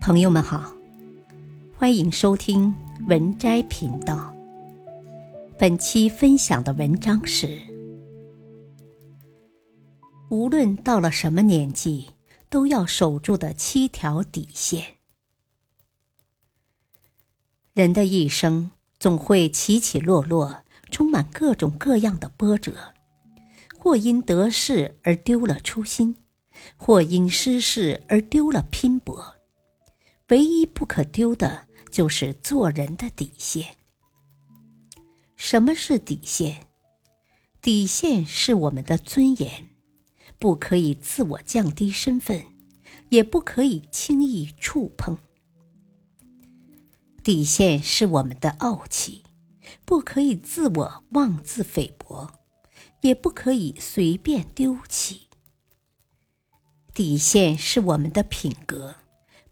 朋友们好，欢迎收听文摘频道。本期分享的文章是：无论到了什么年纪，都要守住的七条底线。人的一生总会起起落落，充满各种各样的波折，或因得势而丢了初心，或因失势而丢了拼搏。唯一不可丢的就是做人的底线。什么是底线？底线是我们的尊严，不可以自我降低身份，也不可以轻易触碰。底线是我们的傲气，不可以自我妄自菲薄，也不可以随便丢弃。底线是我们的品格。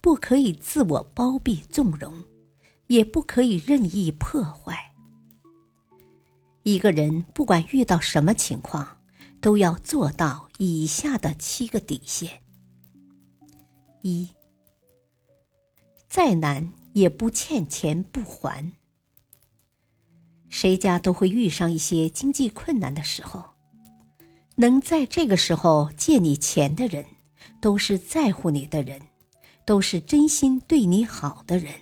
不可以自我包庇纵容，也不可以任意破坏。一个人不管遇到什么情况，都要做到以下的七个底线：一，再难也不欠钱不还。谁家都会遇上一些经济困难的时候，能在这个时候借你钱的人，都是在乎你的人。都是真心对你好的人。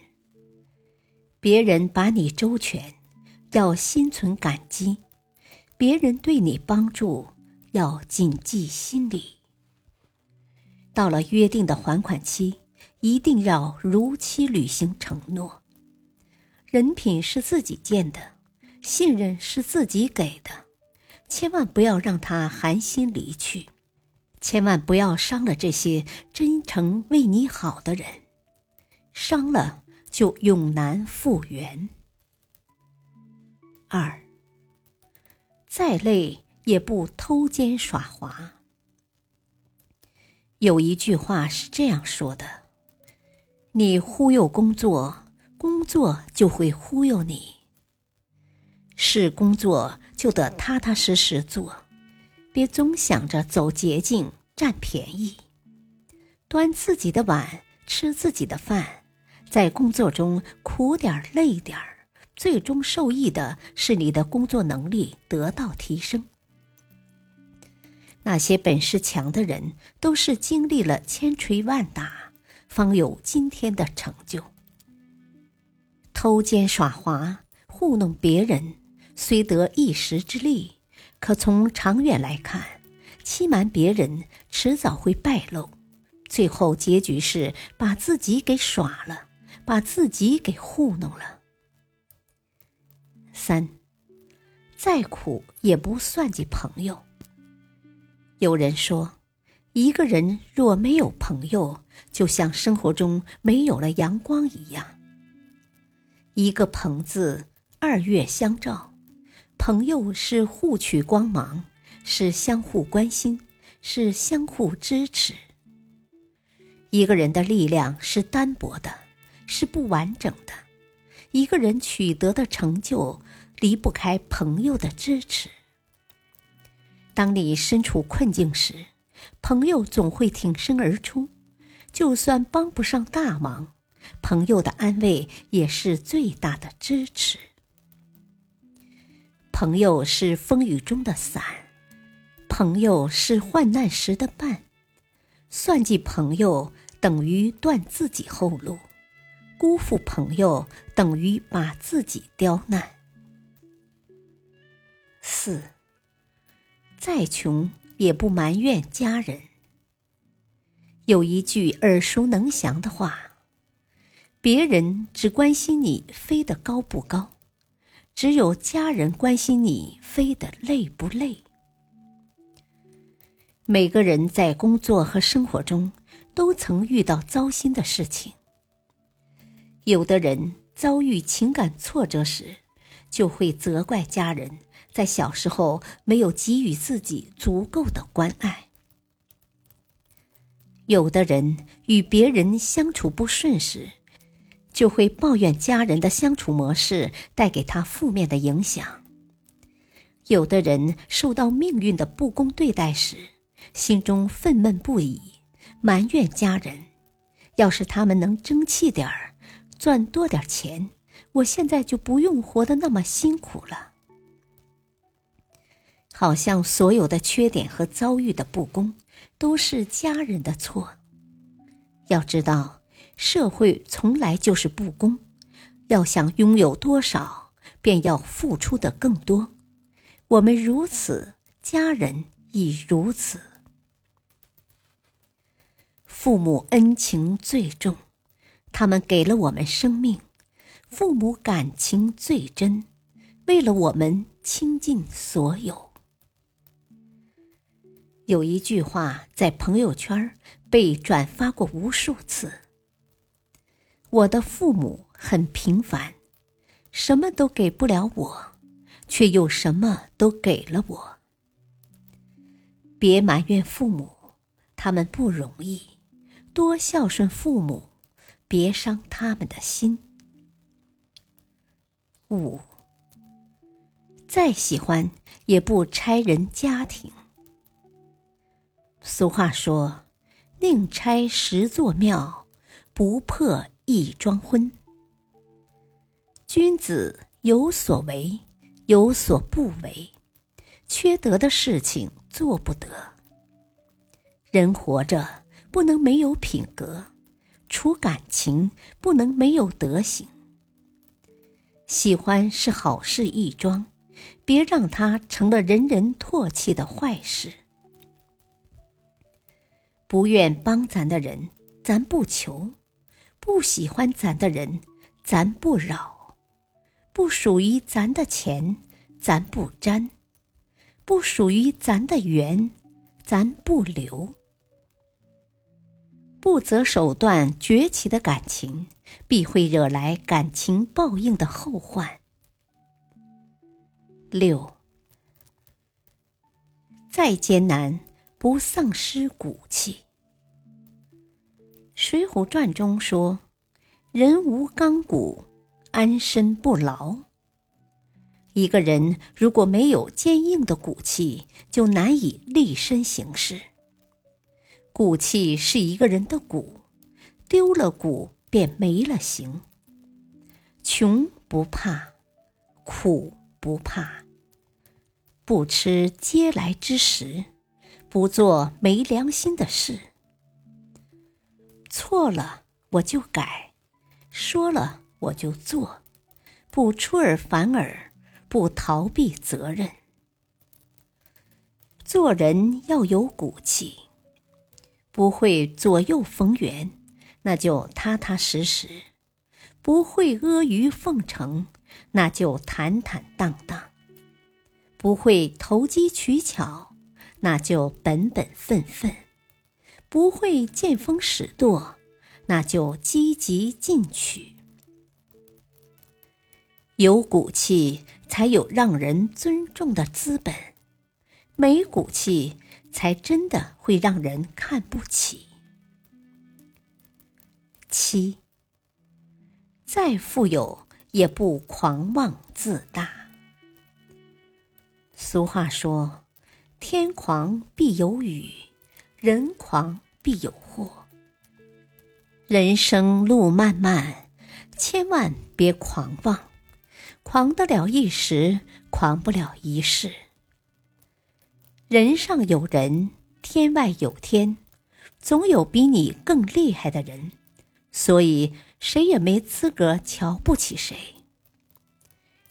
别人把你周全，要心存感激；别人对你帮助，要谨记心里。到了约定的还款期，一定要如期履行承诺。人品是自己建的，信任是自己给的，千万不要让他寒心离去。千万不要伤了这些真诚为你好的人，伤了就永难复原。二，再累也不偷奸耍滑。有一句话是这样说的：“你忽悠工作，工作就会忽悠你。是工作就得踏踏实实做。”别总想着走捷径占便宜，端自己的碗吃自己的饭，在工作中苦点累点儿，最终受益的是你的工作能力得到提升。那些本事强的人，都是经历了千锤万打，方有今天的成就。偷奸耍滑、糊弄别人，虽得一时之利。可从长远来看，欺瞒别人迟早会败露，最后结局是把自己给耍了，把自己给糊弄了。三，再苦也不算计朋友。有人说，一个人若没有朋友，就像生活中没有了阳光一样。一个“朋”字，二月相照。朋友是互取光芒，是相互关心，是相互支持。一个人的力量是单薄的，是不完整的。一个人取得的成就离不开朋友的支持。当你身处困境时，朋友总会挺身而出；就算帮不上大忙，朋友的安慰也是最大的支持。朋友是风雨中的伞，朋友是患难时的伴。算计朋友等于断自己后路，辜负朋友等于把自己刁难。四，再穷也不埋怨家人。有一句耳熟能详的话：别人只关心你飞得高不高。只有家人关心你飞得累不累。每个人在工作和生活中都曾遇到糟心的事情。有的人遭遇情感挫折时，就会责怪家人在小时候没有给予自己足够的关爱。有的人与别人相处不顺时，就会抱怨家人的相处模式带给他负面的影响。有的人受到命运的不公对待时，心中愤懑不已，埋怨家人；要是他们能争气点儿，赚多点钱，我现在就不用活得那么辛苦了。好像所有的缺点和遭遇的不公，都是家人的错。要知道，社会从来就是不公，要想拥有多少，便要付出的更多。我们如此，家人亦如此。父母恩情最重，他们给了我们生命；父母感情最真，为了我们倾尽所有。有一句话在朋友圈被转发过无数次：“我的父母很平凡，什么都给不了我，却又什么都给了我。”别埋怨父母，他们不容易。多孝顺父母，别伤他们的心。五，再喜欢也不拆人家庭。俗话说：“宁拆十座庙，不破一桩婚。”君子有所为，有所不为，缺德的事情做不得。人活着。不能没有品格，处感情不能没有德行。喜欢是好事一桩，别让它成了人人唾弃的坏事。不愿帮咱的人，咱不求；不喜欢咱的人，咱不扰；不属于咱的钱，咱不沾；不属于咱的缘，咱不留。不择手段崛起的感情，必会惹来感情报应的后患。六，再艰难不丧失骨气。《水浒传》中说：“人无钢骨，安身不牢。”一个人如果没有坚硬的骨气，就难以立身行事。骨气是一个人的骨，丢了骨便没了形。穷不怕，苦不怕，不吃嗟来之食，不做没良心的事。错了我就改，说了我就做，不出尔反尔，不逃避责任。做人要有骨气。不会左右逢源，那就踏踏实实；不会阿谀奉承，那就坦坦荡荡；不会投机取巧，那就本本分分；不会见风使舵，那就积极进取。有骨气，才有让人尊重的资本；没骨气。才真的会让人看不起。七，再富有也不狂妄自大。俗话说：“天狂必有雨，人狂必有祸。”人生路漫漫，千万别狂妄，狂得了一时，狂不了一世。人上有人，天外有天，总有比你更厉害的人，所以谁也没资格瞧不起谁。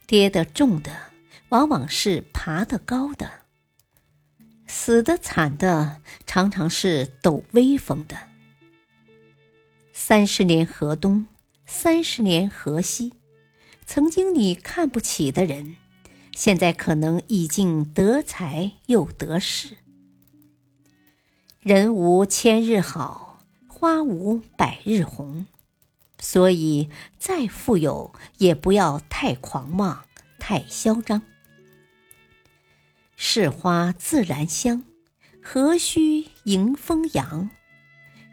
跌得重的，往往是爬得高的；死得惨的，常常是抖威风的。三十年河东，三十年河西，曾经你看不起的人。现在可能已经得财又得势。人无千日好，花无百日红，所以再富有也不要太狂妄、太嚣张。是花自然香，何须迎风扬？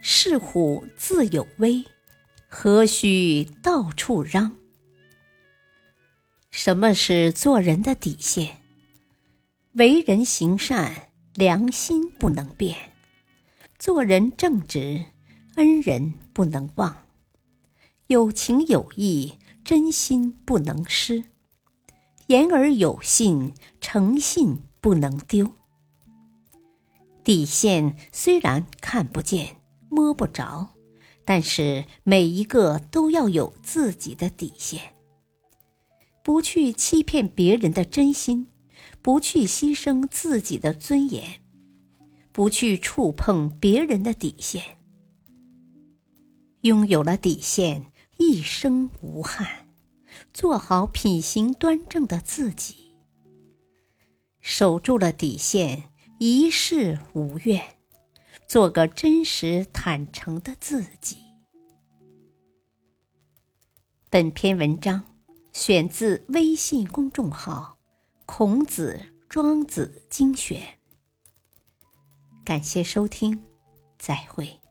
是虎自有威，何须到处嚷？什么是做人的底线？为人行善，良心不能变；做人正直，恩人不能忘；有情有义，真心不能失；言而有信，诚信不能丢。底线虽然看不见、摸不着，但是每一个都要有自己的底线。不去欺骗别人的真心，不去牺牲自己的尊严，不去触碰别人的底线。拥有了底线，一生无憾。做好品行端正的自己，守住了底线。一世无怨，做个真实坦诚的自己。本篇文章选自微信公众号《孔子庄子精选》，感谢收听，再会。